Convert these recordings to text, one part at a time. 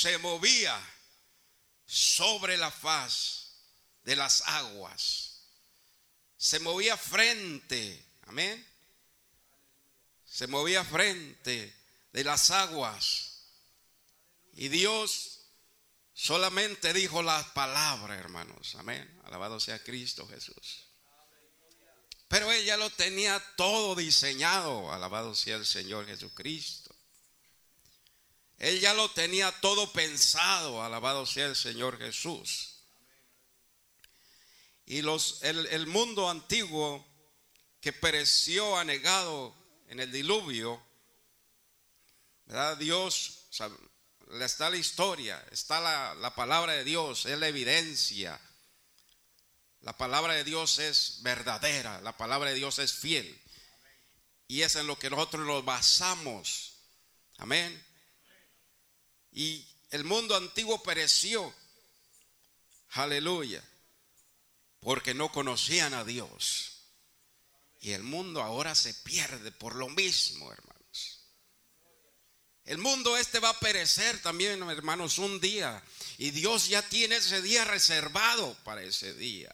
se movía sobre la faz de las aguas. Se movía frente, amén. Se movía frente de las aguas. Y Dios solamente dijo las palabras, hermanos. Amén. Alabado sea Cristo Jesús. Pero ella lo tenía todo diseñado. Alabado sea el Señor Jesucristo. Él ya lo tenía todo pensado. Alabado sea el Señor Jesús. Y los, el, el mundo antiguo que pereció anegado en el diluvio, ¿verdad? Dios, está la historia, está la, la palabra de Dios, es la evidencia la palabra de Dios es verdadera, la palabra de Dios es fiel. Y es en lo que nosotros nos basamos. Amén. Y el mundo antiguo pereció. Aleluya. Porque no conocían a Dios. Y el mundo ahora se pierde por lo mismo, hermanos. El mundo este va a perecer también, hermanos, un día. Y Dios ya tiene ese día reservado para ese día.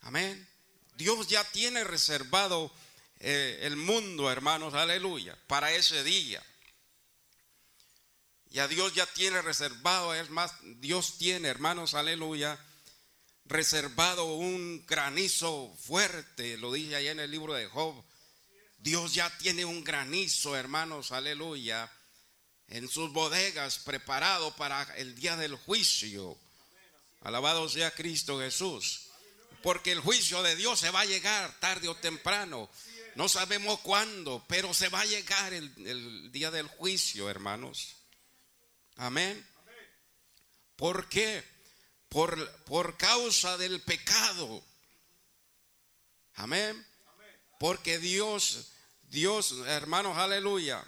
Amén. Dios ya tiene reservado eh, el mundo, hermanos, aleluya, para ese día. Ya Dios ya tiene reservado, es más, Dios tiene, hermanos, aleluya, reservado un granizo fuerte, lo dije allá en el libro de Job. Dios ya tiene un granizo, hermanos, aleluya, en sus bodegas preparado para el día del juicio. Alabado sea Cristo Jesús. Porque el juicio de Dios se va a llegar tarde o temprano. No sabemos cuándo, pero se va a llegar el, día del juicio, hermanos. Amén. ¿Por qué? Por, por causa del pecado. Amén. Porque Dios, Dios, hermanos, aleluya,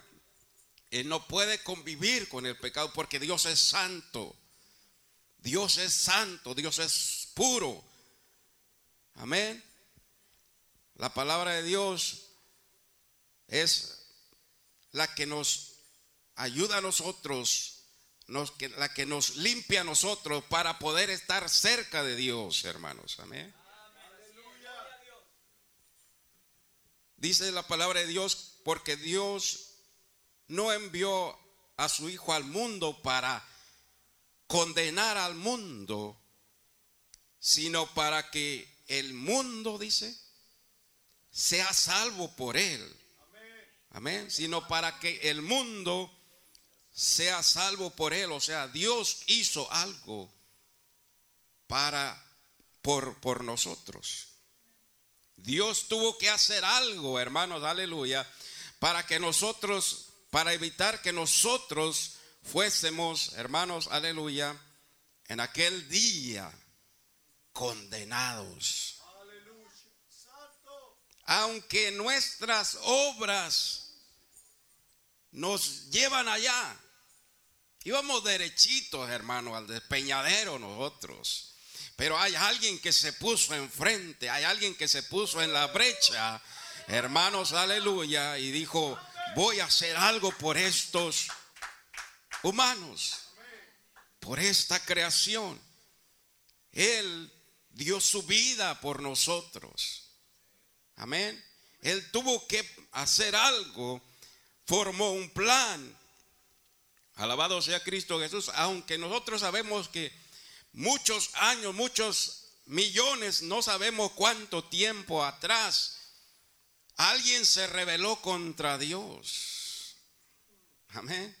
Él no puede convivir con el pecado porque Dios es santo. Dios es santo, Dios es puro. Amén. La palabra de Dios es la que nos ayuda a nosotros, la que nos limpia a nosotros para poder estar cerca de Dios, hermanos. Amén. Dice la palabra de Dios, porque Dios no envió a su Hijo al mundo para condenar al mundo, sino para que el mundo, dice, sea salvo por él. Amén. Sino para que el mundo sea salvo por él. O sea, Dios hizo algo para por, por nosotros. Dios tuvo que hacer algo, hermanos, aleluya, para que nosotros, para evitar que nosotros fuésemos, hermanos, aleluya, en aquel día condenados. Aunque nuestras obras nos llevan allá. Íbamos derechitos, hermano, al despeñadero nosotros. Pero hay alguien que se puso enfrente, hay alguien que se puso en la brecha, hermanos, aleluya, y dijo, voy a hacer algo por estos humanos, por esta creación. Él dio su vida por nosotros. Amén. Él tuvo que hacer algo, formó un plan. Alabado sea Cristo Jesús, aunque nosotros sabemos que muchos años, muchos millones, no sabemos cuánto tiempo atrás, alguien se rebeló contra Dios. Amén.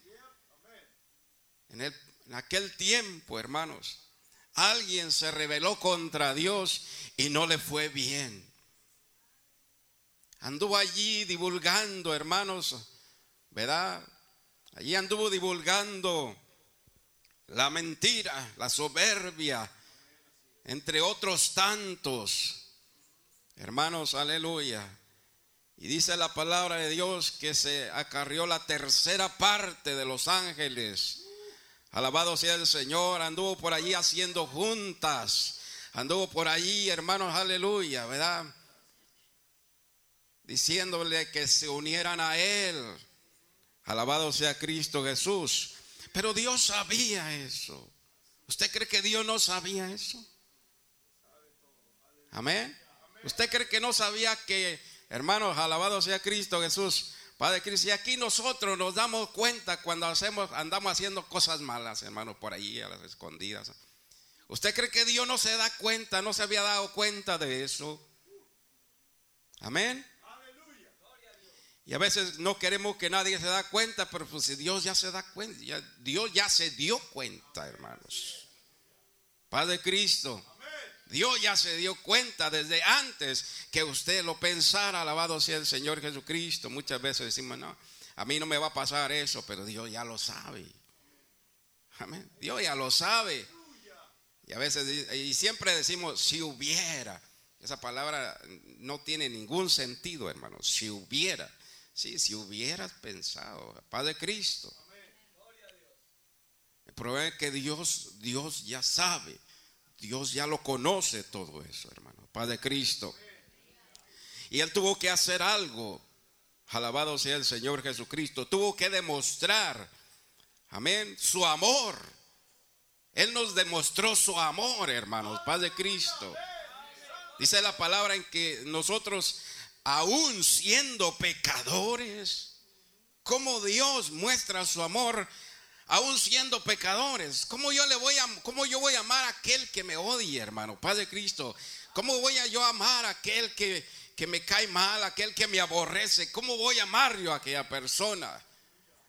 En, en aquel tiempo, hermanos, Alguien se rebeló contra Dios y no le fue bien. Anduvo allí divulgando, hermanos, ¿verdad? Allí anduvo divulgando la mentira, la soberbia, entre otros tantos. Hermanos, aleluya. Y dice la palabra de Dios que se acarrió la tercera parte de los ángeles Alabado sea el Señor. Anduvo por allí haciendo juntas. Anduvo por allí, hermanos, aleluya, ¿verdad? Diciéndole que se unieran a Él. Alabado sea Cristo Jesús. Pero Dios sabía eso. ¿Usted cree que Dios no sabía eso? Amén. ¿Usted cree que no sabía que, hermanos, alabado sea Cristo Jesús, Padre Cristo? Y aquí nosotros nos damos cuenta cuando hacemos, andamos haciendo cosas malas, hermanos, por ahí a las escondidas. ¿Usted cree que Dios no se da cuenta, no se había dado cuenta de eso? Amén. Y a veces no queremos que nadie se da cuenta, pero pues Dios ya se da cuenta, Dios ya se dio cuenta, hermanos. Padre Cristo, Dios ya se dio cuenta desde antes que usted lo pensara, alabado sea el Señor Jesucristo. Muchas veces decimos, no, a mí no me va a pasar eso, pero Dios ya lo sabe. Amén. Dios ya lo sabe. Y a veces, y siempre decimos, si hubiera. Esa palabra no tiene ningún sentido, hermano. Si hubiera. Sí, si hubieras pensado, Padre Cristo. El problema es que Dios, Dios ya sabe, Dios ya lo conoce todo eso, hermano. Padre Cristo. Y él tuvo que hacer algo. Alabado sea el Señor Jesucristo. Tuvo que demostrar, amén, su amor. Él nos demostró su amor, hermanos, Padre Cristo. Dice la palabra en que nosotros aún siendo pecadores, como Dios muestra su amor aún siendo pecadores. ¿Cómo yo le voy a cómo yo voy a amar a aquel que me odia, hermano? Padre Cristo. ¿Cómo voy a yo amar a aquel que, que me cae mal, aquel que me aborrece? ¿Cómo voy a amar yo a aquella persona?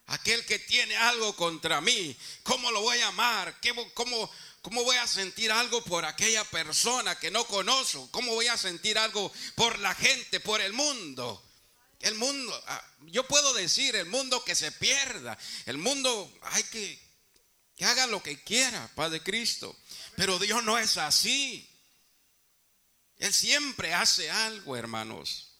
Aquel que tiene algo contra mí, ¿cómo lo voy a amar? ¿Cómo, ¿Cómo voy a sentir algo por aquella persona que no conozco? ¿Cómo voy a sentir algo por la gente, por el mundo? El mundo, ah, yo puedo decir, el mundo que se pierda, el mundo hay que, que haga lo que quiera, Padre Cristo. Pero Dios no es así. Él siempre hace algo, hermanos.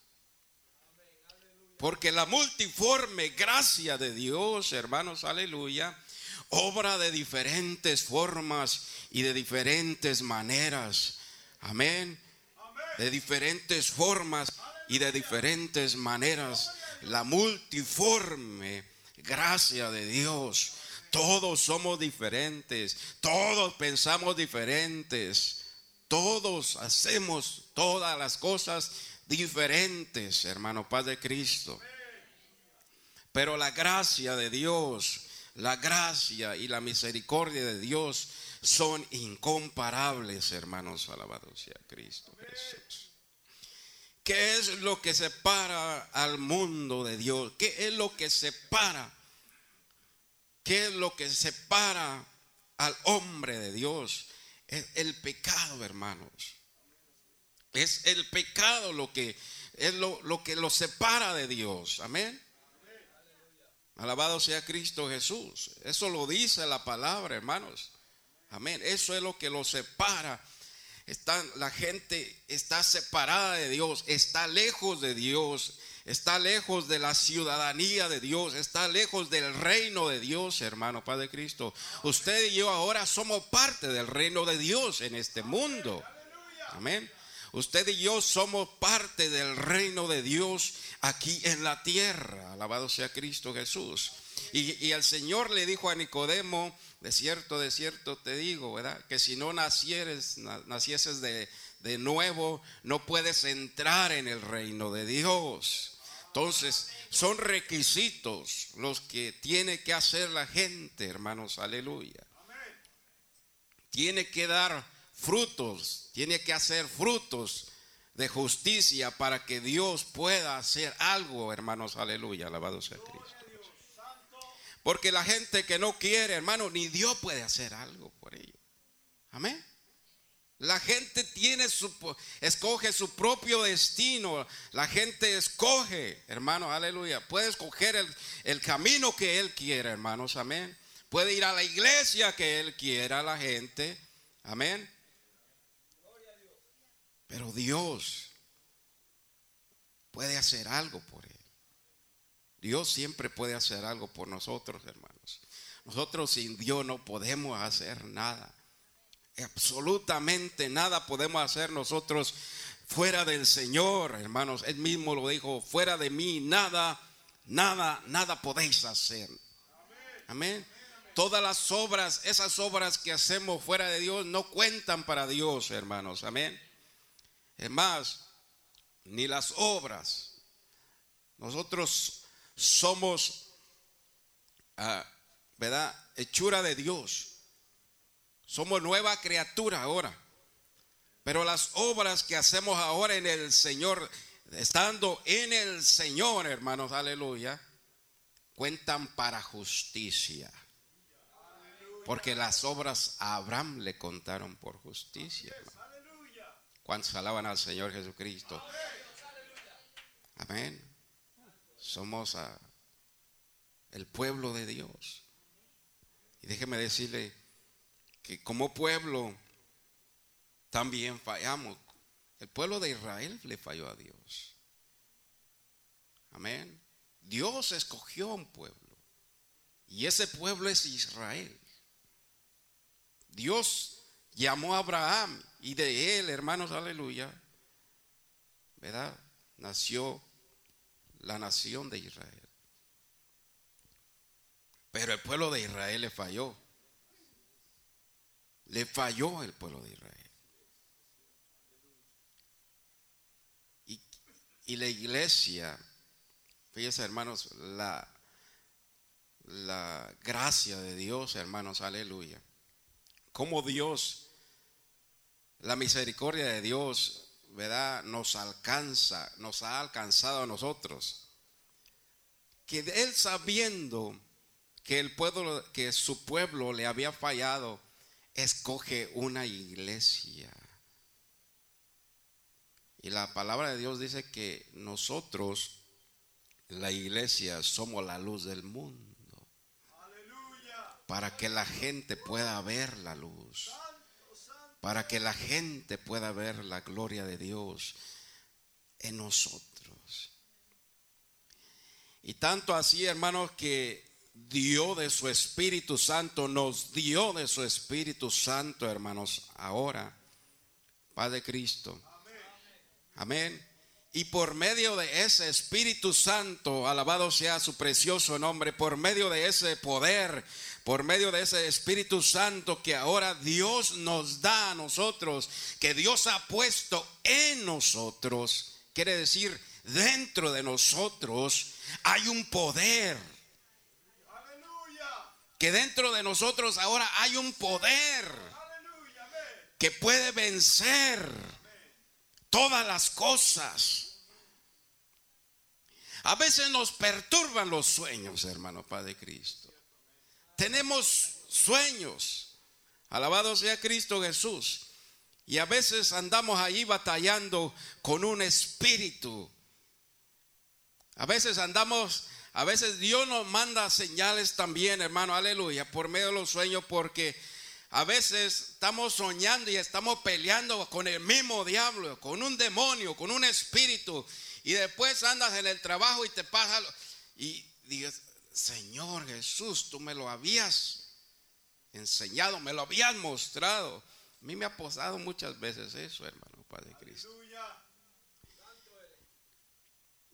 Porque la multiforme gracia de Dios, hermanos, aleluya, obra de diferentes formas y de diferentes maneras. Amén. De diferentes formas y de diferentes maneras. La multiforme gracia de Dios. Todos somos diferentes. Todos pensamos diferentes. Todos hacemos todas las cosas diferentes, hermano Padre Cristo. Pero la gracia de Dios la gracia y la misericordia de Dios son incomparables, hermanos, alabados sea Cristo Jesús. ¿Qué es lo que separa al mundo de Dios? ¿Qué es lo que separa? ¿Qué es lo que separa al hombre de Dios? Es el pecado, hermanos. Es el pecado lo que es lo, lo que lo separa de Dios. Amén. Alabado sea Cristo Jesús. Eso lo dice la palabra, hermanos. Amén. Eso es lo que lo separa. Está, la gente está separada de Dios, está lejos de Dios, está lejos de la ciudadanía de Dios, está lejos del reino de Dios, hermano Padre Cristo. Usted y yo ahora somos parte del reino de Dios en este mundo. Amén. Usted y yo somos parte del reino de Dios aquí en la tierra. Alabado sea Cristo Jesús. Y, el Señor le dijo a Nicodemo, de cierto, de cierto te digo, ¿verdad? Que si no nacieres, nacieses de, de nuevo, no puedes entrar en el reino de Dios. Entonces, son requisitos los que tiene que hacer la gente, hermanos, aleluya. Tiene que dar frutos, tiene que hacer frutos de justicia para que Dios pueda hacer algo, hermanos, aleluya, alabado sea Cristo. Porque la gente que no quiere, hermano, ni Dios puede hacer algo por ello. Amén. La gente tiene su, escoge su propio destino. La gente escoge, hermano, aleluya. Puede escoger el, el camino que él quiera, hermanos, amén. Puede ir a la iglesia que él quiera, la gente, amén. Pero Dios puede hacer algo por él. Dios siempre puede hacer algo por nosotros, hermanos. Nosotros sin Dios no podemos hacer nada. Absolutamente nada podemos hacer nosotros fuera del Señor, hermanos. Él mismo lo dijo, fuera de mí nada, nada, nada podéis hacer. Amén. Todas las obras, esas obras que hacemos fuera de Dios no cuentan para Dios, hermanos. Amén. Es más, ni las obras. Nosotros somos, ah, ¿verdad? Hechura de Dios. Somos nueva criatura ahora. Pero las obras que hacemos ahora en el Señor, estando en el Señor, hermanos, aleluya, cuentan para justicia. Porque las obras a Abraham le contaron por justicia. ¿Cuántos alaban al Señor Jesucristo? Amén. Somos el pueblo de Dios. Y déjeme decirle que como pueblo también fallamos. El pueblo de Israel le falló a Dios. Amén. Dios escogió un pueblo. Y ese pueblo es Israel. Dios llamó a Abraham y de él, hermanos, aleluya, ¿verdad? Nació la nación de Israel. Pero el pueblo de Israel le falló. Le falló el pueblo de Israel. Y, y la iglesia, fíjense hermanos, la, la gracia de Dios, hermanos, aleluya. Como Dios, la misericordia de Dios, ¿verdad? Nos alcanza, nos ha alcanzado a nosotros. Que Él sabiendo que el pueblo, que su pueblo le había fallado, escoge una iglesia. Y la palabra de Dios dice que nosotros, la iglesia, somos la luz del mundo. Para que la gente pueda ver la luz. Para que la gente pueda ver la gloria de Dios en nosotros. Y tanto así, hermanos, que dio de su Espíritu Santo, nos dio de su Espíritu Santo, hermanos, ahora, Padre Cristo. Amén. Y por medio de ese Espíritu Santo, alabado sea su precioso nombre, por medio de ese poder, por medio de ese Espíritu Santo que ahora Dios nos da a nosotros, que Dios ha puesto en nosotros, quiere decir, dentro de nosotros hay un poder que dentro de nosotros ahora hay un poder que puede vencer todas las cosas. A veces nos perturban los sueños, hermano Padre Cristo. Tenemos sueños. Alabado sea Cristo Jesús. Y a veces andamos ahí batallando con un espíritu. A veces andamos a veces Dios nos manda señales también, hermano, aleluya, por medio de los sueños, porque a veces estamos soñando y estamos peleando con el mismo diablo, con un demonio, con un espíritu, y después andas en el trabajo y te pasa, y dices, Señor Jesús, tú me lo habías enseñado, me lo habías mostrado. A mí me ha posado muchas veces eso, hermano, Padre Cristo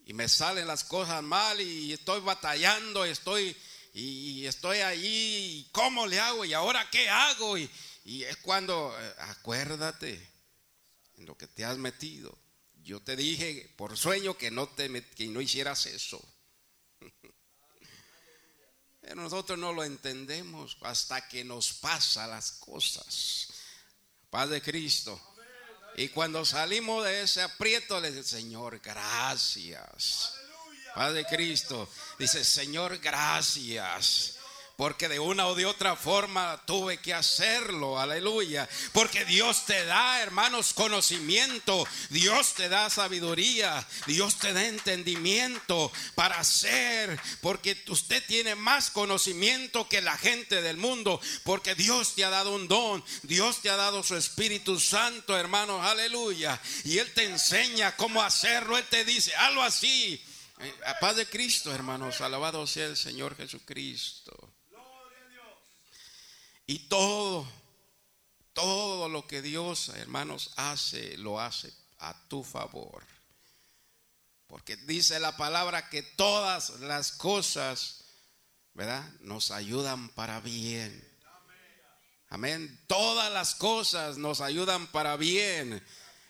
y me salen las cosas mal y estoy batallando, estoy y estoy ahí, ¿cómo le hago? ¿Y ahora qué hago? Y, es cuando, eh, acuérdate en lo que te has metido. Yo te dije por sueño que no, te, que no hicieras eso. Nosotros no lo entendemos hasta que nos pasa las cosas. Paz de Cristo. Y cuando salimos de ese aprieto, le dice, Señor, gracias. Padre Cristo, dice, Señor, gracias porque de una o de otra forma tuve que hacerlo, aleluya, porque Dios te da, hermanos, conocimiento, Dios te da sabiduría, Dios te da entendimiento para hacer, porque usted tiene más conocimiento que la gente del mundo, porque Dios te ha dado un don, Dios te ha dado su Espíritu Santo, hermanos, aleluya, y Él te enseña cómo hacerlo, Él te dice, hazlo así. Eh, a paz de Cristo, hermanos, alabado sea el Señor Jesucristo. Y todo, todo lo que Dios, hermanos, hace, lo hace a tu favor. Porque dice la palabra que todas las cosas, ¿verdad? Nos ayudan para bien. Amén. Todas las cosas nos ayudan para bien.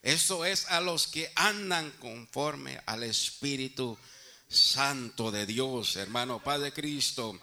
Eso es a los que andan conforme al Espíritu Santo de Dios, hermano Padre Cristo.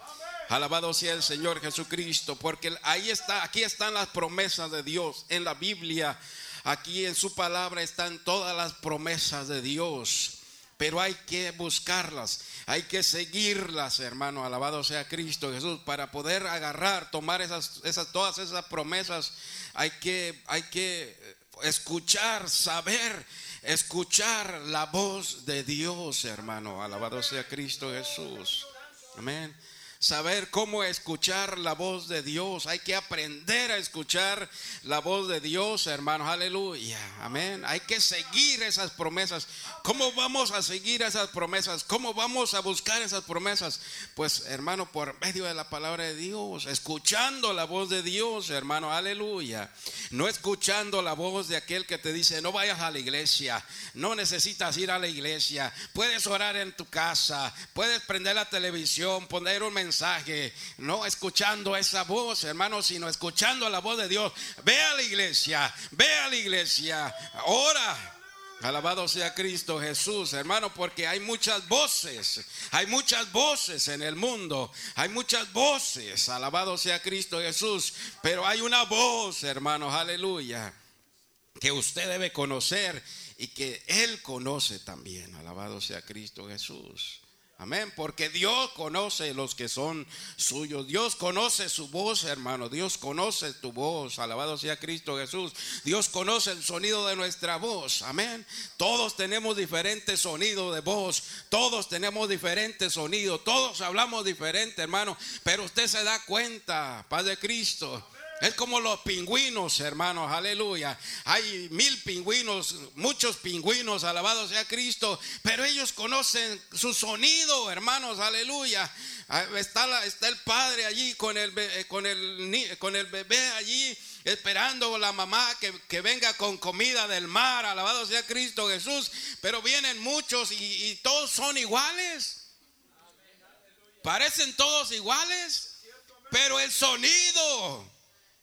Alabado sea el Señor Jesucristo, porque ahí está, aquí están las promesas de Dios en la Biblia. Aquí en su palabra están todas las promesas de Dios pero hay que buscarlas, hay que seguirlas, hermano, alabado sea Cristo Jesús, para poder agarrar, tomar esas, esas, todas esas promesas, hay que, hay que escuchar, saber, escuchar la voz de Dios, hermano, alabado sea Cristo Jesús. Amén saber cómo escuchar la voz de Dios. Hay que aprender a escuchar la voz de Dios, hermanos. Aleluya. Amén. Hay que seguir esas promesas. ¿Cómo vamos a seguir esas promesas? ¿Cómo vamos a buscar esas promesas? Pues, hermano, por medio de la palabra de Dios, escuchando la voz de Dios, hermano. Aleluya. No escuchando la voz de aquel que te dice, no vayas a la iglesia, no necesitas ir a la iglesia, puedes orar en tu casa, puedes prender la televisión, poner un mensaje no escuchando esa voz, hermano, sino escuchando la voz de Dios. Ve a la iglesia, ve a la iglesia, ora. Alabado sea Cristo Jesús, hermano, porque hay muchas voces, hay muchas voces en el mundo, hay muchas voces, alabado sea Cristo Jesús, pero hay una voz, hermanos, aleluya, que usted debe conocer y que Él conoce también, alabado sea Cristo Jesús. Amén, porque Dios conoce los que son suyos. Dios conoce su voz, hermano. Dios conoce tu voz. Alabado sea Cristo Jesús. Dios conoce el sonido de nuestra voz. Amén. Todos tenemos diferentes sonidos de voz. Todos tenemos diferentes sonidos. Todos hablamos diferente, hermano. Pero usted se da cuenta, Padre Cristo es como los pingüinos, hermanos, aleluya. Hay mil pingüinos, muchos pingüinos, alabado sea Cristo, pero ellos conocen su sonido, hermanos, aleluya. Ah, está, está el padre allí con el, eh, con, el, con el bebé allí esperando la mamá que, venga con comida del mar, alabado sea Cristo Jesús, pero vienen muchos y todos son iguales. Parecen todos iguales, pero el sonido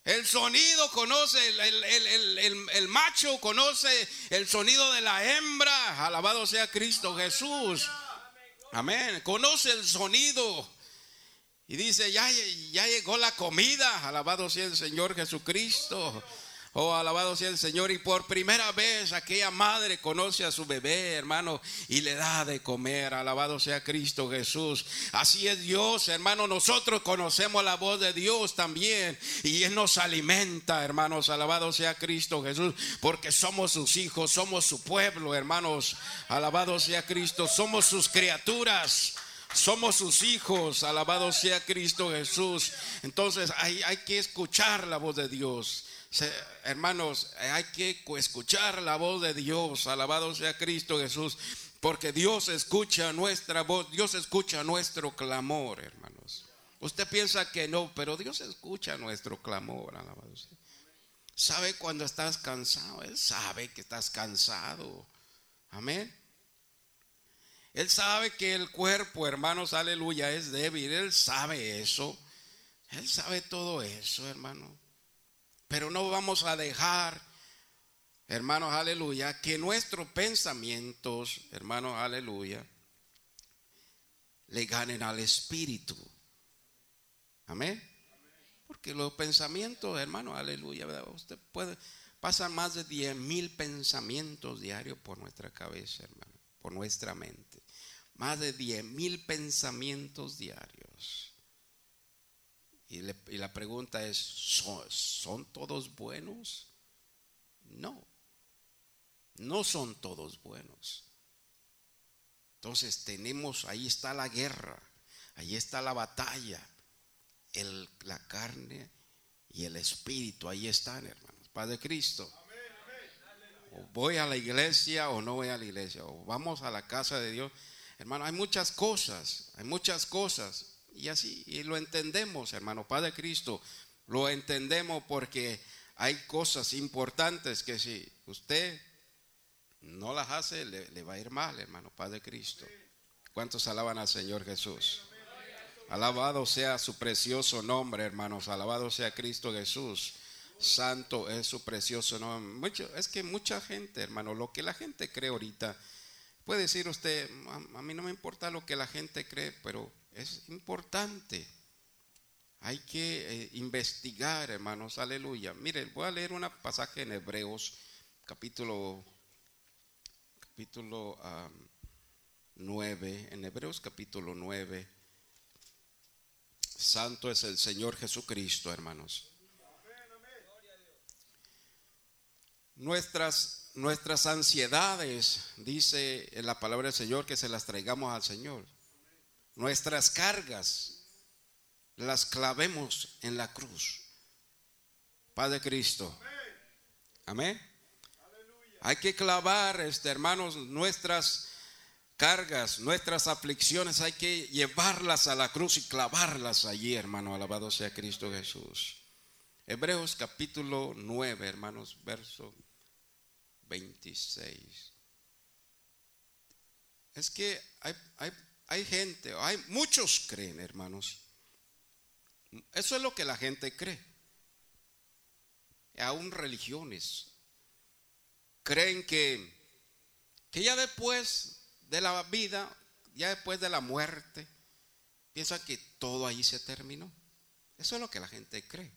el sonido conoce, el, macho conoce el sonido de la hembra. Alabado sea Cristo Jesús. Amén. Conoce el sonido. Y dice, ya, ya llegó la comida. Alabado sea el Señor Jesucristo. Oh, alabado sea el Señor. Y por primera vez aquella madre conoce a su bebé, hermano, y le da de comer. Alabado sea Cristo Jesús. Así es Dios, hermano. Nosotros conocemos la voz de Dios también. Y Él nos alimenta, hermanos. Alabado sea Cristo Jesús. Porque somos sus hijos, somos su pueblo, hermanos. Alabado sea Cristo. Somos sus criaturas. Somos sus hijos, alabado sea Cristo Jesús. Entonces hay, hay que escuchar la voz de Dios hermanos, hay que escuchar la voz de Dios, alabado sea Cristo Jesús, porque Dios escucha nuestra voz, Dios escucha nuestro clamor, hermanos. Usted piensa que no, pero Dios escucha nuestro clamor, alabado sea. Sabe cuando estás cansado, Él sabe que estás cansado. Amén. Él sabe que el cuerpo, hermanos, aleluya, es débil. Él sabe eso. Él sabe todo eso, hermano. Pero no vamos a dejar, hermanos, aleluya, que nuestros pensamientos, hermanos, aleluya, le ganen al espíritu. Amén. Porque los pensamientos, hermanos, aleluya, usted puede, pasan más de 10 mil pensamientos diarios por nuestra cabeza, hermano, por nuestra mente. Más de 10 mil pensamientos diarios. Y, la pregunta es, ¿son, todos buenos? No, no son todos buenos. Entonces tenemos, ahí está la guerra, ahí está la batalla, el, la carne y el espíritu, ahí están, hermanos, Padre Cristo. O voy a la iglesia o no voy a la iglesia, o vamos a la casa de Dios. Hermano, hay muchas cosas, hay muchas cosas. Y así, y lo entendemos, hermano Padre Cristo, lo entendemos porque hay cosas importantes que si usted no las hace, le, va a ir mal, hermano Padre Cristo. ¿Cuántos alaban al Señor Jesús? Alabado sea su precioso nombre, hermanos. Alabado sea Cristo Jesús. Santo es su precioso nombre. Mucho, es que mucha gente, hermano, lo que la gente cree ahorita, puede decir usted, a mí no me importa lo que la gente cree, pero es importante. Hay que eh, investigar, hermanos. Aleluya. Miren, voy a leer un pasaje en Hebreos, capítulo, capítulo 9, en Hebreos capítulo 9. Santo es el Señor Jesucristo, hermanos. Nuestras, nuestras ansiedades, dice la palabra del Señor, que se las traigamos al Señor. Nuestras cargas las clavemos en la cruz. Padre Cristo. Amén. Hay que clavar, este, hermanos, nuestras cargas, nuestras aflicciones, hay que llevarlas a la cruz y clavarlas allí, hermano. Alabado sea Cristo Jesús. Hebreos capítulo 9, hermanos, verso 26. Es que hay, hay, hay gente, hay muchos creen, hermanos. Eso es lo que la gente cree. Aún religiones creen que, que ya después de la vida, ya después de la muerte, piensa que todo ahí se terminó. Eso es lo que la gente cree.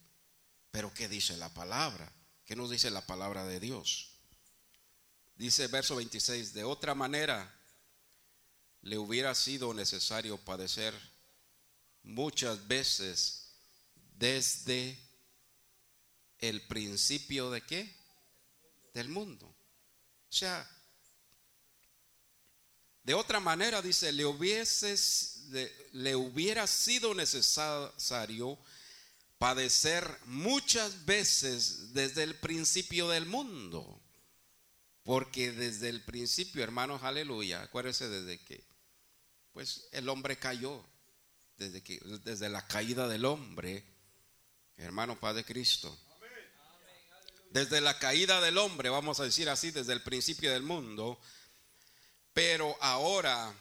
Pero ¿qué dice la palabra? ¿Qué nos dice la palabra de Dios? Dice verso 26, de otra manera le hubiera sido necesario padecer muchas veces desde el principio de qué? Del mundo. O sea, de otra manera, dice, le, le hubiera sido necesario padecer muchas veces desde el principio del mundo. Porque desde el principio, hermanos, aleluya, acuérdense desde que, pues el hombre cayó, desde, que, desde la caída del hombre, hermano Padre Cristo. Desde la caída del hombre, vamos a decir así, desde el principio del mundo, pero ahora,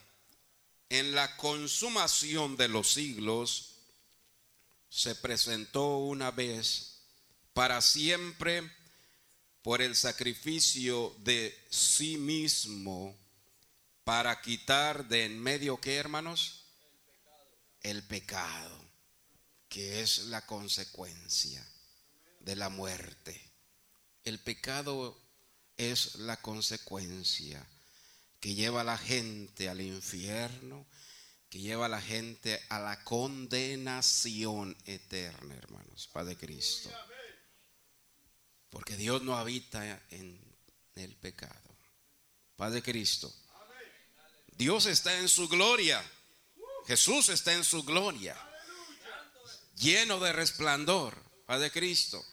en la consumación de los siglos, se presentó una vez para siempre por el sacrificio de sí mismo para quitar de en medio, ¿qué hermanos? El pecado, que es la consecuencia de la muerte. El pecado es la consecuencia que lleva a la gente al infierno, que lleva a la gente a la condenación eterna, hermanos, Padre Cristo. Porque Dios no habita en el pecado. Padre Cristo. Dios está en su gloria. Jesús está en su gloria. Lleno de resplandor. Padre Cristo.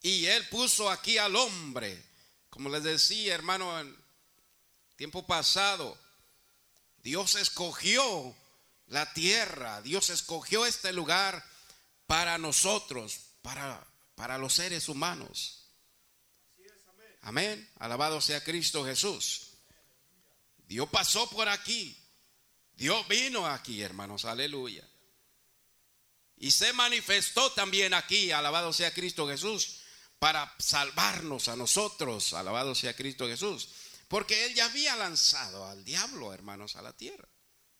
Y Él puso aquí al hombre. Como les decía, hermano, tiempo pasado, Dios escogió la tierra, Dios escogió este lugar para nosotros, para, para los seres humanos. Amén. Alabado sea Cristo Jesús. Dios pasó por aquí. Dios vino aquí, hermanos. Aleluya. Y se manifestó también aquí, alabado sea Cristo Jesús, para salvarnos a nosotros. Alabado sea Cristo Jesús. Porque él ya había lanzado al diablo, hermanos, a la tierra,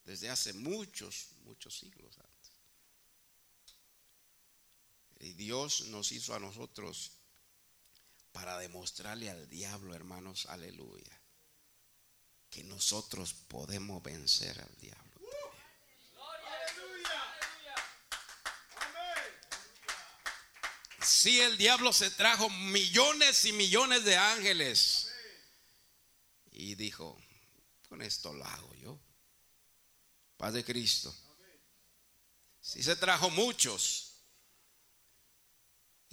desde hace muchos, muchos siglos antes. Y Dios nos hizo a nosotros para demostrarle al diablo, hermanos, aleluya, que nosotros podemos vencer al diablo. Si el diablo se trajo millones y millones de ángeles y dijo, con esto lo hago yo. Paz de Cristo. Si se trajo muchos.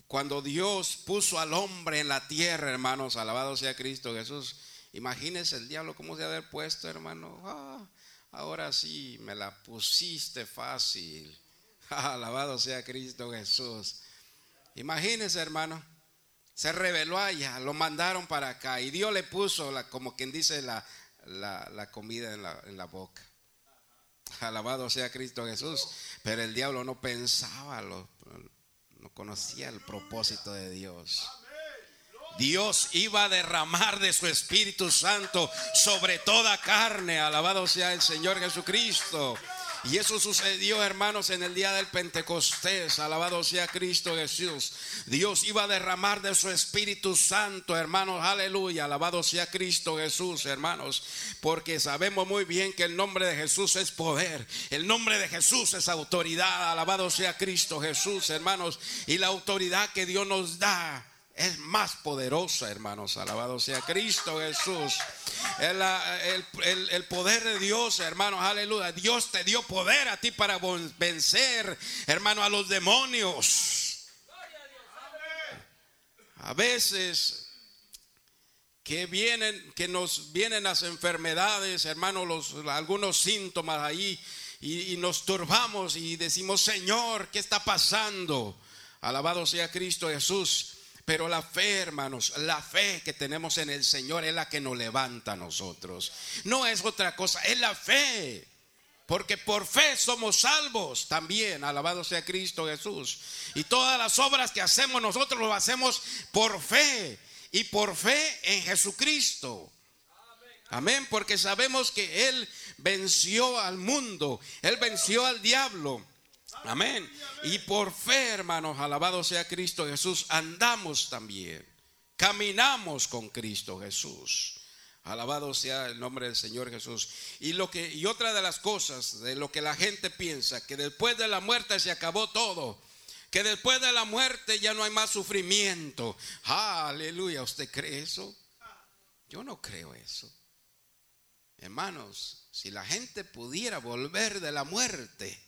Cuando Dios puso al hombre en la tierra, hermanos, alabado sea Cristo Jesús. Imagínense el diablo cómo se ha puesto, hermano. Ah, ahora sí, me la pusiste fácil. alabado sea Cristo Jesús. Imagínense, hermano se reveló allá, lo mandaron para acá y Dios le puso, como quien dice, la, la, comida en en la boca. Alabado sea Cristo Jesús. Pero el diablo no pensaba, no conocía el propósito de Dios. Dios iba a derramar de su Espíritu Santo sobre toda carne. Alabado sea el Señor Jesucristo. Y eso sucedió, hermanos, en el día del Pentecostés. Alabado sea Cristo Jesús. Dios iba a derramar de su Espíritu Santo, hermanos. Aleluya. Alabado sea Cristo Jesús, hermanos. Porque sabemos muy bien que el nombre de Jesús es poder. El nombre de Jesús es autoridad. Alabado sea Cristo Jesús, hermanos. Y la autoridad que Dios nos da es más poderosa, hermanos. Alabado sea Cristo Jesús. El, poder de Dios, hermanos, aleluya. Dios te dio poder a ti para vencer, hermano, a los demonios. A veces que vienen, que nos vienen las enfermedades, hermanos, los, algunos síntomas ahí, y, y nos turbamos y decimos, Señor, ¿qué está pasando? Alabado sea Cristo Jesús. Pero la fe, hermanos, la fe que tenemos en el Señor es la que nos levanta a nosotros. No es otra cosa, es la fe. Porque por fe somos salvos también, alabado sea Cristo Jesús. Y todas las obras que hacemos nosotros lo hacemos por fe y por fe en Jesucristo. Amén, porque sabemos que Él venció al mundo, Él venció al diablo. Amén. Y por fe, hermanos, alabado sea Cristo Jesús, andamos también. Caminamos con Cristo Jesús. Alabado sea el nombre del Señor Jesús. Y lo que y otra de las cosas de lo que la gente piensa que después de la muerte se acabó todo. Que después de la muerte ya no hay más sufrimiento. Aleluya, ¿usted cree eso? Yo no creo eso. Hermanos, si la gente pudiera volver de la muerte,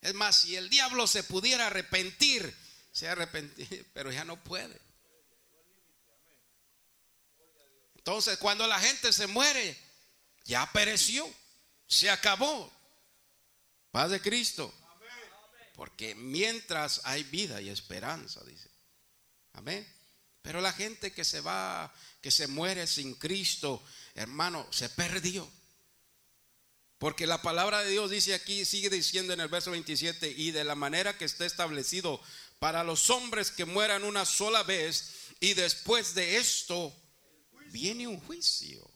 es más, si el diablo se pudiera arrepentir, se arrepentir, pero ya no puede. Entonces, cuando la gente se muere, ya pereció, se acabó. Paz de Cristo. Porque mientras hay vida y esperanza, dice. Amén. Pero la gente que se va, que se muere sin Cristo, hermano, se perdió. Porque la palabra de Dios dice aquí, sigue diciendo en el verso 27, y de la manera que está establecido para los hombres que mueran una sola vez, y después de esto viene un juicio.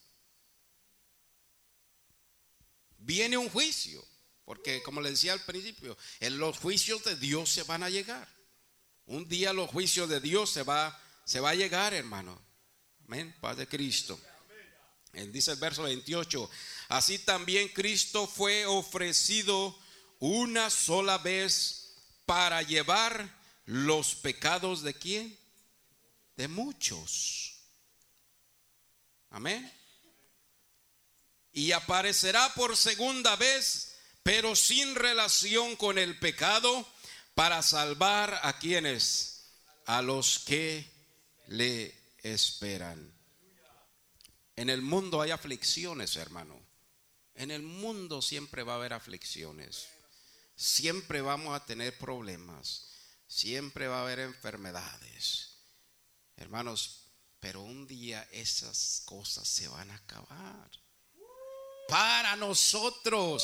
Viene un juicio. Porque como le decía al principio, en los juicios de Dios se van a llegar. Un día los juicios de Dios se va, se va a llegar, hermano. Amén. Paz de Cristo. Él dice el verso 28, así también Cristo fue ofrecido una sola vez para llevar los pecados de quién? De muchos. Amén. Y aparecerá por segunda vez, pero sin relación con el pecado, para salvar a quienes, a los que le esperan. En el mundo hay aflicciones, hermano. En el mundo siempre va a haber aflicciones. Siempre vamos a tener problemas. Siempre va a haber enfermedades. Hermanos, pero un día esas cosas se van a acabar. Para nosotros.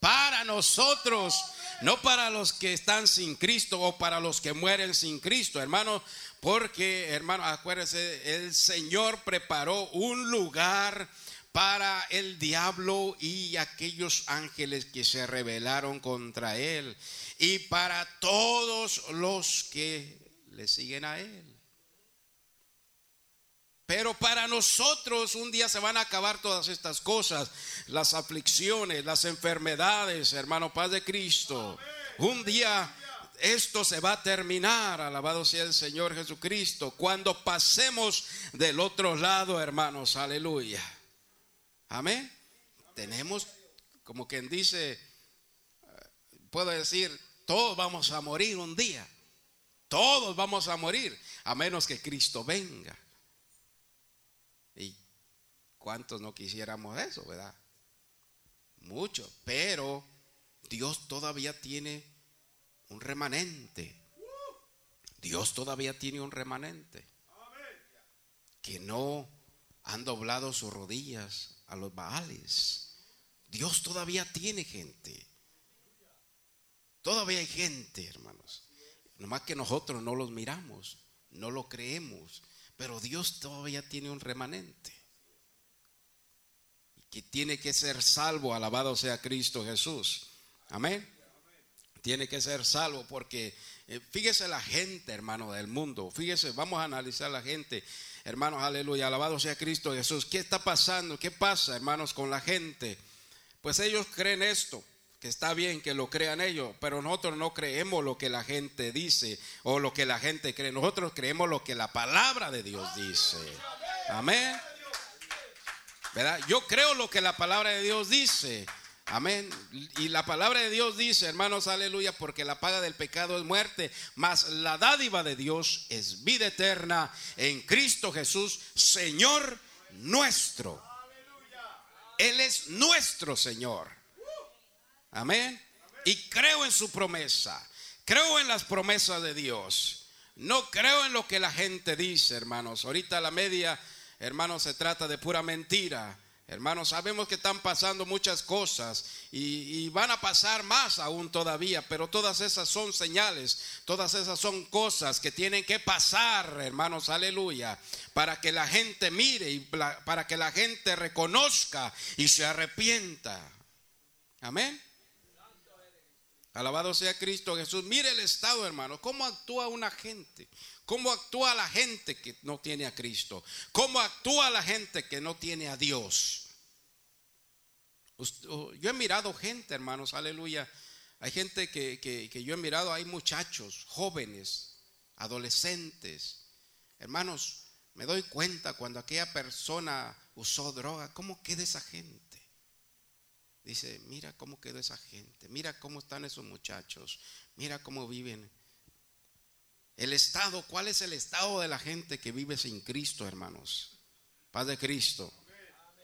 Para nosotros. No para los que están sin Cristo o para los que mueren sin Cristo, hermano. Porque, hermano, acuérdense, el Señor preparó un lugar para el diablo y aquellos ángeles que se rebelaron contra él y para todos los que le siguen a él. Pero para nosotros un día se van a acabar todas estas cosas, las aflicciones, las enfermedades, hermano, paz de Cristo. Un día esto se va a terminar, alabado sea el Señor Jesucristo, cuando pasemos del otro lado, hermanos, aleluya. Amén. Tenemos, como quien dice, puedo decir, todos vamos a morir un día. Todos vamos a morir, a menos que Cristo venga. ¿Y cuántos no quisiéramos eso, verdad? Muchos, pero Dios todavía tiene un remanente. Dios todavía tiene un remanente que no han doblado sus rodillas a los baales. Dios todavía tiene gente. Todavía hay gente, hermanos. Nomás que nosotros no los miramos, no lo creemos. Pero Dios todavía tiene un remanente. Que tiene que ser salvo, alabado sea Cristo Jesús. Amén. Tiene que ser salvo porque eh, fíjese la gente, hermano, del mundo. Fíjese, vamos a analizar la gente. Hermanos, aleluya, alabado sea Cristo Jesús. ¿Qué está pasando? ¿Qué pasa, hermanos, con la gente? Pues ellos creen esto, que está bien que lo crean ellos, pero nosotros no creemos lo que la gente dice o lo que la gente cree. Nosotros creemos lo que la palabra de Dios dice. Amén. Yo creo lo que la palabra de Dios dice. Amén. Y la palabra de Dios dice, hermanos, aleluya, porque la paga del pecado es muerte, mas la dádiva de Dios es vida eterna en Cristo Jesús, Señor nuestro. Él es nuestro Señor. Amén. Y creo en su promesa. Creo en las promesas de Dios. No creo en lo que la gente dice, hermanos. Ahorita la media, hermanos, se trata de pura mentira. Hermanos, sabemos que están pasando muchas cosas y, van a pasar más aún todavía, pero todas esas son señales, todas esas son cosas que tienen que pasar, hermanos, aleluya, para que la gente mire y para que la gente reconozca y se arrepienta. Amén. Alabado sea Cristo Jesús. Mire el estado, hermano, cómo actúa una gente. ¿Cómo actúa la gente que no tiene a Cristo? ¿Cómo actúa la gente que no tiene a Dios? Oh, yo he mirado gente, hermanos, aleluya. Hay gente que, yo he mirado, hay muchachos, jóvenes, adolescentes. Hermanos, me doy cuenta cuando aquella persona usó droga, ¿cómo queda esa gente? Dice, mira cómo quedó esa gente, mira cómo están esos muchachos, mira cómo viven. El estado, ¿cuál es el estado de la gente que vive sin Cristo, hermanos? Paz de Cristo.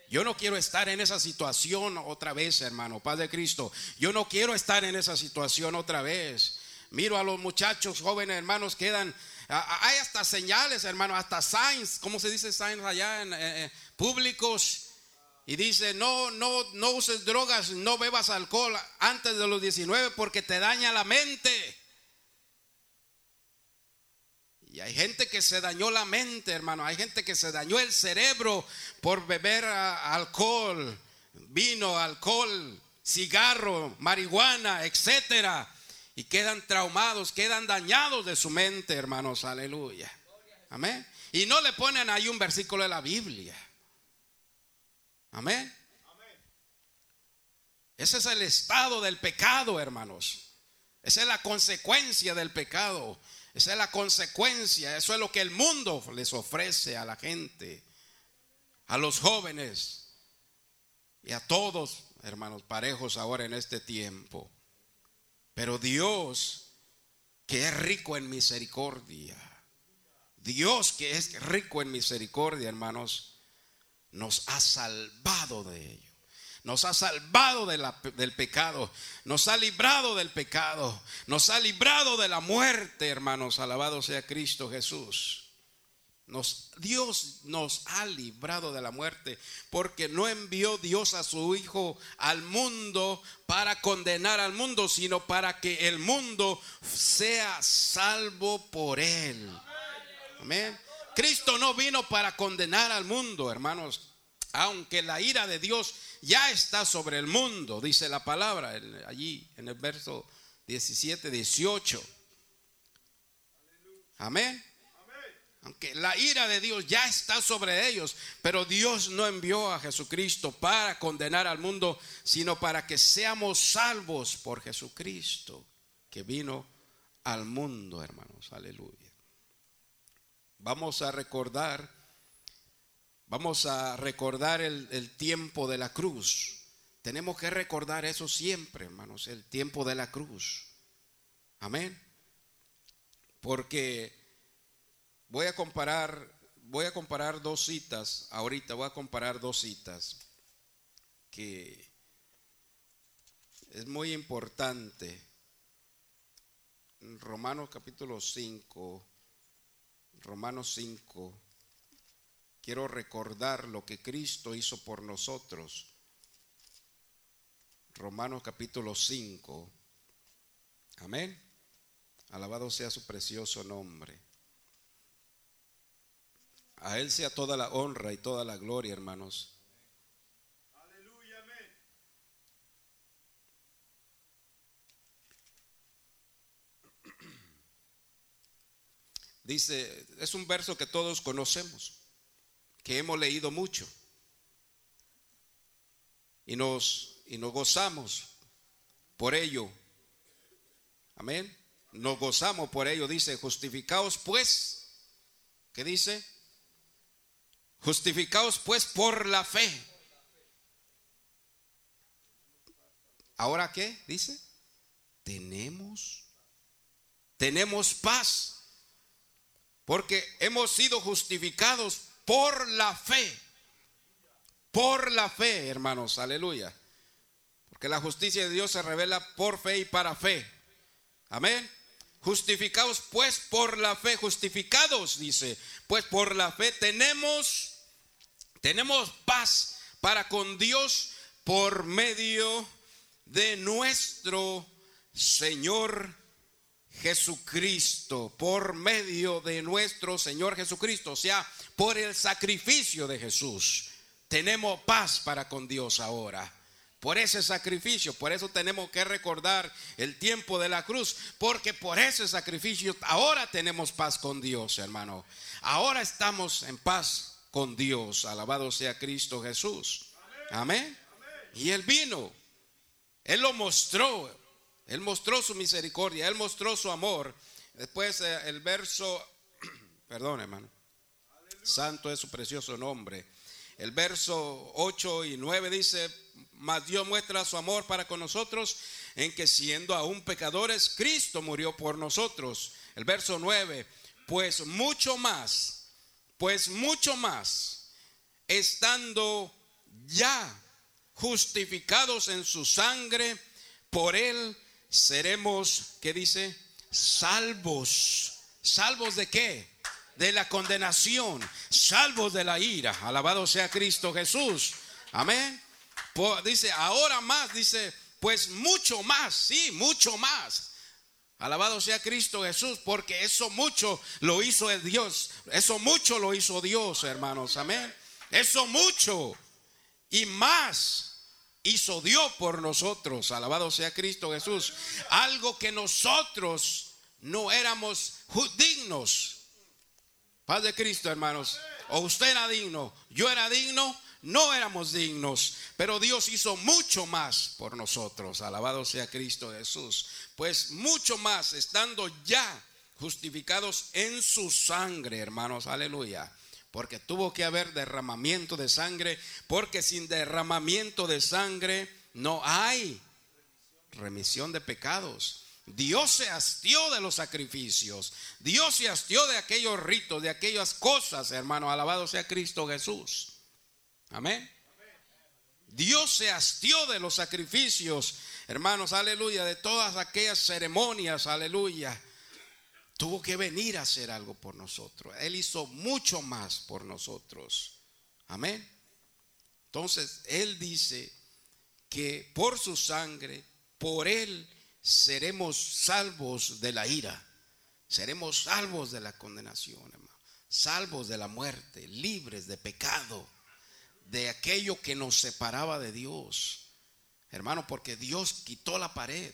Yo no quiero estar en esa situación otra vez, hermano. Paz de Cristo. Yo no quiero estar en esa situación otra vez. Miro a los muchachos jóvenes, hermanos, quedan. Hay hasta señales, hermano, hasta signs. ¿Cómo se dice signs allá en eh, eh, públicos? Y dice, no, no, no uses drogas, no bebas alcohol antes de los 19 porque te daña la mente. Y hay gente que se dañó la mente, hermano. Hay gente que se dañó el cerebro por beber alcohol, vino, alcohol, cigarro, marihuana, etcétera. Y quedan traumados, quedan dañados de su mente, hermanos. Aleluya. Amén. Y no le ponen ahí un versículo de la Biblia. Amén. Ese es el estado del pecado, hermanos. Esa es la consecuencia del pecado. Esa es la consecuencia, eso es lo que el mundo les ofrece a la gente, a los jóvenes y a todos, hermanos, parejos ahora en este tiempo. Pero Dios, que es rico en misericordia, Dios que es rico en misericordia, hermanos, nos ha salvado de ello nos ha salvado del pecado, nos ha librado del pecado, nos ha librado de la muerte, hermanos, alabado sea Cristo Jesús. Dios nos ha librado de la muerte porque no envió Dios a su Hijo al mundo para condenar al mundo, sino para que el mundo sea salvo por él. Amén. Cristo no vino para condenar al mundo, hermanos, aunque la ira de Dios ya está sobre el mundo, dice la palabra allí en el verso 17, 18. Amén. Aunque la ira de Dios ya está sobre ellos, pero Dios no envió a Jesucristo para condenar al mundo, sino para que seamos salvos por Jesucristo, que vino al mundo, hermanos. Aleluya. Vamos a recordar Vamos a recordar el, tiempo de la cruz. Tenemos que recordar eso siempre, hermanos, el tiempo de la cruz. Amén. Porque voy a comparar, voy a comparar dos citas, ahorita voy a comparar dos citas que es muy importante. Romanos capítulo 5, Romanos 5 quiero recordar lo que Cristo hizo por nosotros. Romanos capítulo 5. Amén. Alabado sea su precioso nombre. A Él sea toda la honra y toda la gloria, hermanos. Dice, es un verso que todos conocemos, que hemos leído mucho. Y nos, y nos gozamos por ello. Amén. Nos gozamos por ello. Dice, justificaos pues. ¿Qué dice? Justificaos pues por la fe. ¿Ahora qué? Dice, tenemos, tenemos paz. Porque hemos sido justificados por la fe. Por la fe, hermanos, aleluya. Porque la justicia de Dios se revela por fe y para fe. Amén. Justificados pues por la fe, justificados, dice, pues por la fe tenemos tenemos paz para con Dios por medio de nuestro Señor Jesucristo, por medio de nuestro Señor Jesucristo, o sea, por el sacrificio de Jesús. Tenemos paz para con Dios ahora. Por ese sacrificio, por eso tenemos que recordar el tiempo de la cruz, porque por ese sacrificio ahora tenemos paz con Dios, hermano. Ahora estamos en paz con Dios. Alabado sea Cristo Jesús. Amén. Y Él vino. Él lo mostró. Él mostró su misericordia. Él mostró su amor. Después eh, el verso, perdón hermano. Santo es su precioso nombre. El verso 8 y 9 dice, mas Dios muestra su amor para con nosotros en que siendo aún pecadores, Cristo murió por nosotros. El verso 9, pues mucho más pues mucho más, estando ya justificados en su sangre, por él seremos, ¿qué dice? Salvos. ¿Salvos de qué? De la condenación, salvos de la ira. Alabado sea Cristo Jesús. Amén. dice, ahora más, dice, pues mucho más, sí, mucho más Alabado sea Cristo Jesús, porque eso mucho lo hizo el Dios. Eso mucho lo hizo Dios, hermanos. Amén. Eso mucho y más hizo Dios por nosotros. Alabado sea Cristo Jesús. Algo que nosotros no éramos dignos. Paz de Cristo, hermanos. O usted era digno, yo era digno no éramos dignos, pero Dios hizo mucho más por nosotros. Alabado sea Cristo Jesús. Pues mucho más, estando ya justificados en su sangre, hermanos. Aleluya. Porque tuvo que haber derramamiento de sangre, porque sin derramamiento de sangre no hay remisión de pecados. Dios se hastió de los sacrificios. Dios se hastió de aquellos ritos, de aquellas cosas, hermano. Alabado sea Cristo Jesús. Amén. Dios se hastió de los sacrificios, hermanos, aleluya, de todas aquellas ceremonias, aleluya. Tuvo que venir a hacer algo por nosotros. Él hizo mucho más por nosotros. Amén. Entonces, Él dice que por su sangre, por Él seremos salvos de la ira. Seremos salvos de la condenación, hermano. Salvos de la muerte, libres de pecado de aquello que nos separaba de Dios. Hermano, porque Dios quitó la pared.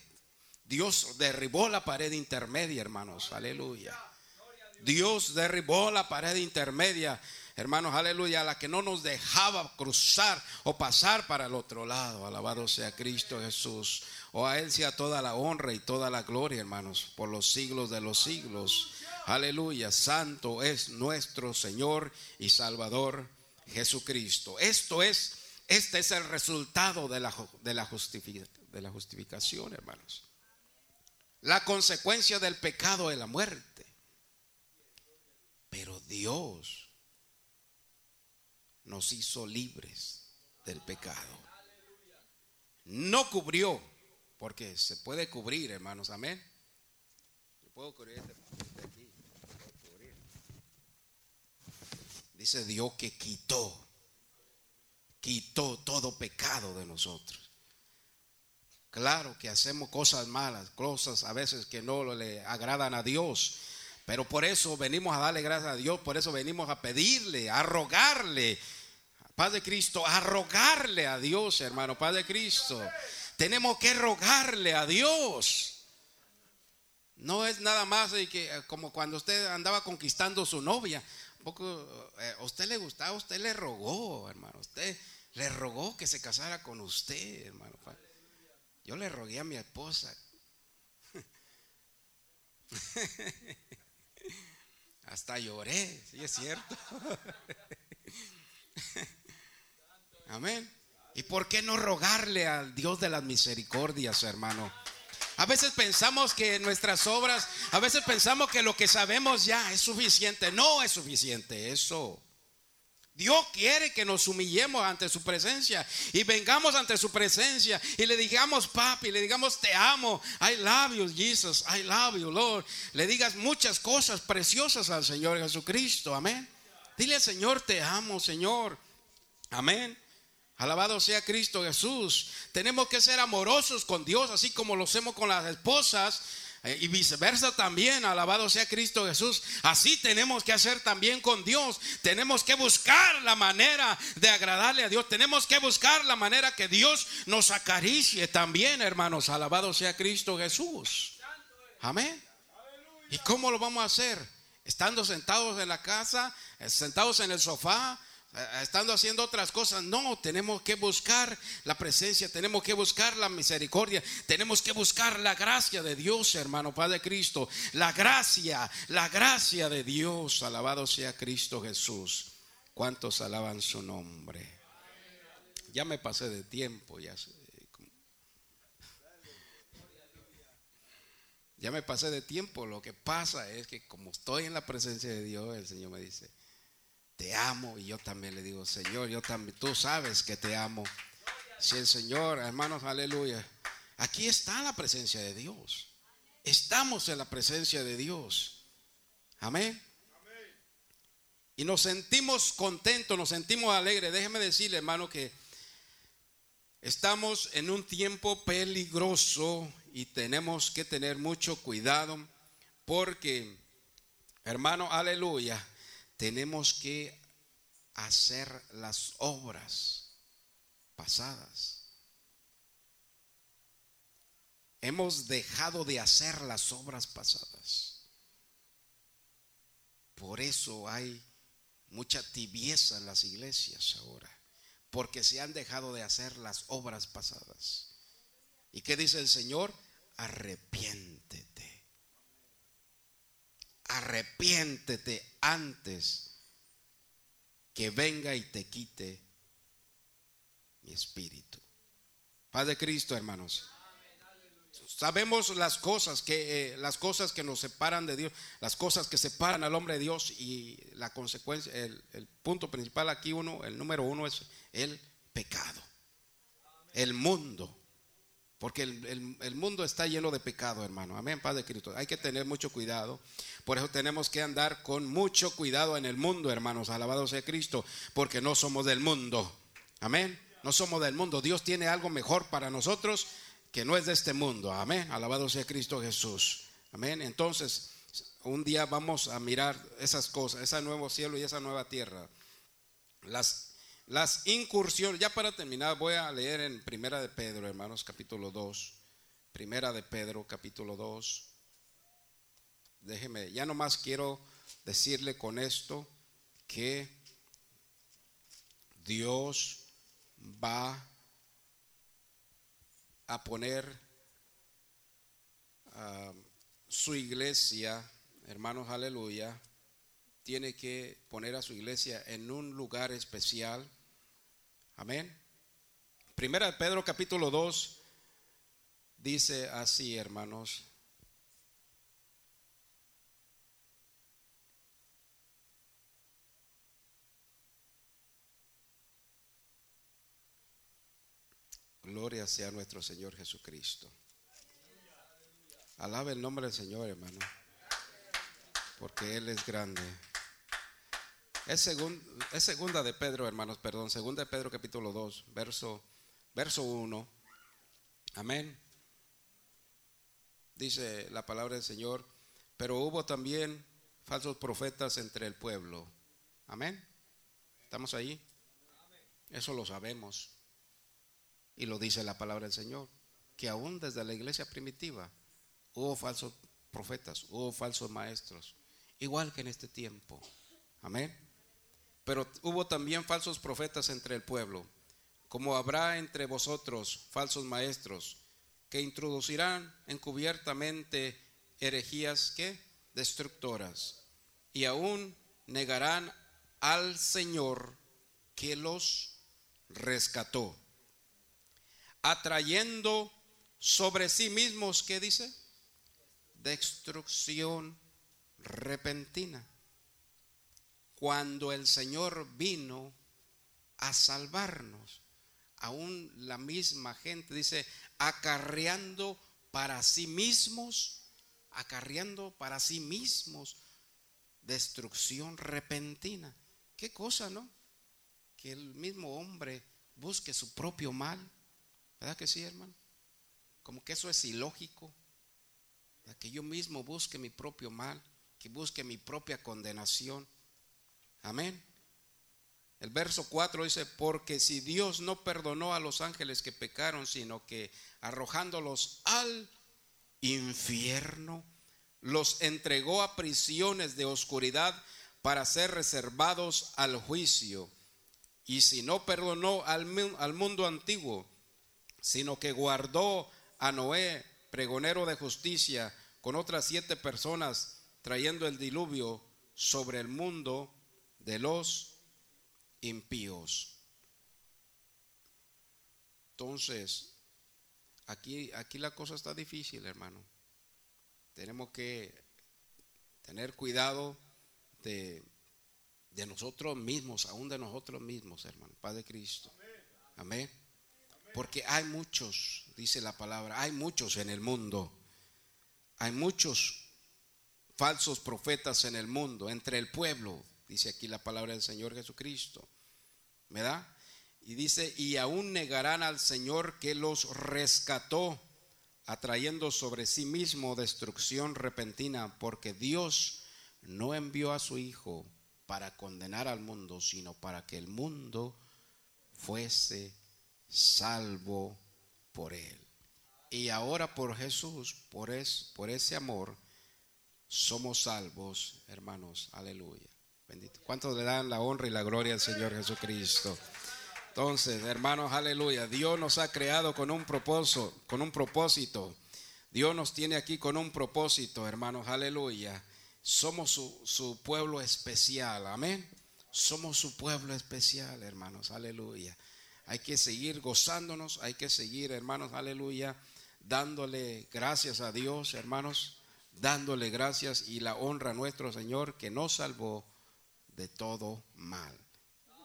Dios derribó la pared intermedia, hermanos. Aleluya. Dios derribó la pared intermedia, hermanos, aleluya, la que no nos dejaba cruzar o pasar para el otro lado. Alabado sea Cristo Jesús. O a Él sea toda la honra y toda la gloria, hermanos, por los siglos de los siglos. Aleluya, santo es nuestro Señor y Salvador Jesucristo. Esto es, este es el resultado de la, de la, de la justificación, hermanos. La consecuencia del pecado es la muerte. Pero Dios nos hizo libres del pecado. No cubrió, porque se puede cubrir, hermanos, amén. Puedo este Dice Dios que quitó, quitó todo pecado de nosotros. Claro que hacemos cosas malas, cosas a veces que no le agradan a Dios. Pero por eso venimos a darle gracias a Dios, por eso venimos a pedirle, a rogarle, Paz de Cristo, a rogarle a Dios, hermano, Paz de Cristo. Tenemos que rogarle a Dios. No es nada más de que como cuando usted andaba conquistando su novia, poco eh, usted le gustaba, usted le rogó, hermano, usted le rogó que se casara con usted, hermano. Yo le rogué a mi esposa. Hasta lloré, sí es cierto. Amén. ¿Y por qué no rogarle al Dios de las misericordias, hermano? A veces pensamos que nuestras obras, a veces pensamos que lo que sabemos ya es suficiente. No es suficiente eso. Dios quiere que nos humillemos ante su presencia y vengamos ante su presencia y le digamos, papi, le digamos, te amo, I love you, Jesus, I love you, Lord. Le digas muchas cosas preciosas al Señor Jesucristo, amén. Dile Señor, te amo, Señor, amén. Alabado sea Cristo Jesús. Tenemos que ser amorosos con Dios, así como lo hacemos con las esposas. Eh, y viceversa también, alabado sea Cristo Jesús. Así tenemos que hacer también con Dios. Tenemos que buscar la manera de agradarle a Dios. Tenemos que buscar la manera que Dios nos acaricie también, hermanos. Alabado sea Cristo Jesús. Amén. ¿Y cómo lo vamos a hacer? Estando sentados en la casa, eh, sentados en el sofá, estando haciendo otras cosas. No, tenemos que buscar la presencia, tenemos que buscar la misericordia, tenemos que buscar la gracia de Dios, hermano Padre Cristo. La gracia, la gracia de Dios. Alabado sea Cristo Jesús. ¿Cuántos alaban su nombre? Ya me pasé de tiempo, ya Ya me pasé de tiempo. Lo que pasa es que como estoy en la presencia de Dios, el Señor me dice, te amo. Y yo también le digo, Señor, yo también, tú sabes que te amo. Si el Señor, hermanos, aleluya. Aquí está la presencia de Dios. Estamos en la presencia de Dios. Amén. Y nos sentimos contentos, nos sentimos alegres. Déjeme decirle, hermano, que estamos en un tiempo peligroso y tenemos que tener mucho cuidado porque, hermano, aleluya tenemos que hacer las obras pasadas. Hemos dejado de hacer las obras pasadas. Por eso hay mucha tibieza en las iglesias ahora, porque se han dejado de hacer las obras pasadas. ¿Y qué dice el Señor? Arrepiéntete arrepiéntete antes que venga y te quite mi espíritu. Padre Cristo, hermanos. Sabemos las cosas que eh, las cosas que nos separan de Dios, las cosas que separan al hombre de Dios y la consecuencia, el, el punto principal aquí uno, el número uno es el pecado, el mundo. Porque el, mundo está lleno de pecado, hermano. Amén, Padre Cristo. Hay que tener mucho cuidado. Por eso tenemos que andar con mucho cuidado en el mundo, hermanos. Alabado sea Cristo. Porque no somos del mundo. Amén. No somos del mundo. Dios tiene algo mejor para nosotros que no es de este mundo. Amén. Alabado sea Cristo Jesús. Amén. Entonces, un día vamos a mirar esas cosas, ese nuevo cielo y esa nueva tierra. Las las incursiones, ya para terminar, voy a leer en Primera de Pedro, hermanos, capítulo 2. Primera de Pedro, capítulo 2. Déjeme, ya nomás quiero decirle con esto que Dios va a poner ah, su iglesia, hermanos, aleluya, tiene que poner a su iglesia en un lugar especial Amén. Primera de Pedro capítulo 2 dice así, hermanos. Gloria sea nuestro Señor Jesucristo. Alabe el nombre del Señor, hermano. Porque Él es grande. Es, segunda de Pedro, hermanos, perdón, segunda de Pedro capítulo 2, verso, verso 1. Amén. dice la palabra del Señor, pero hubo también falsos profetas entre el pueblo. Amén. ¿Estamos ahí? Eso lo sabemos. Y lo dice la palabra del Señor, que aún desde la iglesia primitiva hubo falsos profetas, hubo falsos maestros, igual que en este tiempo. Amén. Pero hubo también falsos profetas entre el pueblo, como habrá entre vosotros falsos maestros que introducirán encubiertamente herejías que destructoras y aún negarán al Señor que los rescató, atrayendo sobre sí mismos, ¿qué dice? Destrucción repentina. Cuando el Señor vino a salvarnos, aún la misma gente dice, acarreando para sí mismos, acarreando para sí mismos destrucción repentina. ¿Qué cosa, no? Que el mismo hombre busque su propio mal. ¿Verdad que sí, hermano? Como que eso es ilógico. Que yo mismo busque mi propio mal, que busque mi propia condenación. Amén. El verso 4 dice, porque si Dios no perdonó a los ángeles que pecaron, sino que arrojándolos al infierno, los entregó a prisiones de oscuridad para ser reservados al juicio. Y si no perdonó al, al mundo antiguo, sino que guardó a Noé, pregonero de justicia, con otras siete personas, trayendo el diluvio sobre el mundo de los impíos. Entonces, aquí, aquí la cosa está difícil, hermano. Tenemos que tener cuidado de, de nosotros mismos, aún de nosotros mismos, hermano, Padre Cristo. Amén. Porque hay muchos, dice la palabra, hay muchos en el mundo. Hay muchos falsos profetas en el mundo, entre el pueblo, dice aquí la palabra del Señor Jesucristo. ¿Verdad? Y dice, y aún negarán al Señor que los rescató, atrayendo sobre sí mismo destrucción repentina, porque Dios no envió a su Hijo para condenar al mundo, sino para que el mundo fuese salvo por él. Y ahora por Jesús, por, es, por ese amor, somos salvos, hermanos. Aleluya. Bendito. ¿Cuántos le dan la honra y la gloria al Señor Jesucristo? Entonces, hermanos, aleluya. Dios nos ha creado con un propósito, con un propósito. Dios nos tiene aquí con un propósito, hermanos, aleluya. Somos su, su pueblo especial, amén. Somos su pueblo especial, hermanos, aleluya. Hay que seguir gozándonos, hay que seguir, hermanos, aleluya, dándole gracias a Dios, hermanos, dándole gracias y la honra a nuestro Señor que nos salvó de todo mal.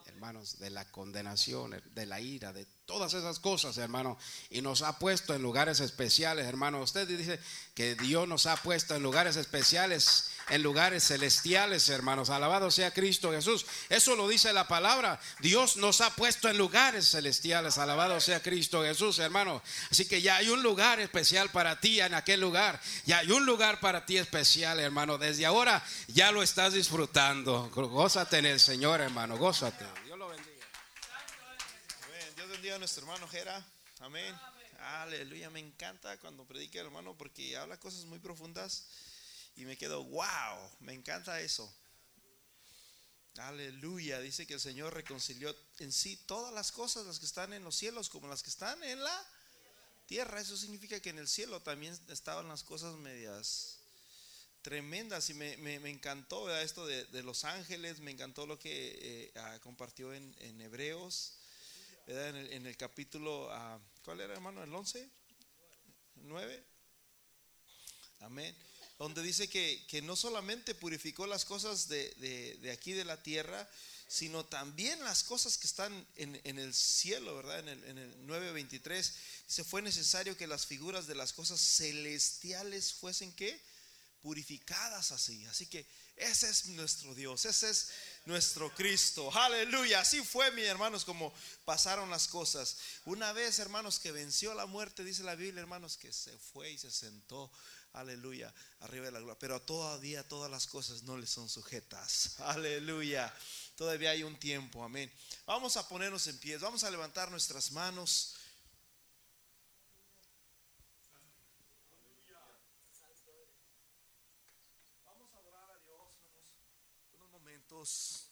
Hermanos, de la condenación, de la ira, de todas esas cosas, hermano. Y nos ha puesto en lugares especiales, hermano. Usted dice que Dios nos ha puesto en lugares especiales en lugares celestiales, hermanos. Alabado sea Cristo Jesús. Eso lo dice la palabra. Dios nos ha puesto en lugares celestiales. Alabado sea Cristo Jesús, hermano. Así que ya hay un lugar especial para ti en aquel lugar. Ya hay un lugar para ti especial, hermano. Desde ahora ya lo estás disfrutando. Gózate en el Señor, hermano. Gózate. A nuestro hermano Jera. Amén. Aleluya. Me encanta cuando predica, hermano, porque habla cosas muy profundas y me quedo, wow, me encanta eso. Aleluya, dice que el Señor reconcilió en sí todas las cosas, las que están en los cielos como las que están en la tierra. Eso significa que en el cielo también estaban las cosas medias tremendas y me, me, encantó esto de, los ángeles, me encantó lo que eh, ah, compartió en, Hebreos, En, el, capítulo, ah, ¿cuál era hermano? ¿El 11? ¿9? Amén donde dice que, no solamente purificó las cosas de, aquí de la tierra, sino también las cosas que están en, el cielo, ¿verdad? En el, en el 9.23, dice, fue necesario que las figuras de las cosas celestiales fuesen que purificadas así. Así que ese es nuestro Dios, ese es nuestro Cristo. Aleluya. Así fue, mis hermanos, como pasaron las cosas. Una vez, hermanos, que venció la muerte, dice la Biblia, hermanos, que se fue y se sentó Aleluya, arriba de la gloria. Pero todavía todas las cosas no le son sujetas. Aleluya. Todavía hay un tiempo, amén. Vamos a ponernos en pie, vamos a levantar nuestras manos. Dios.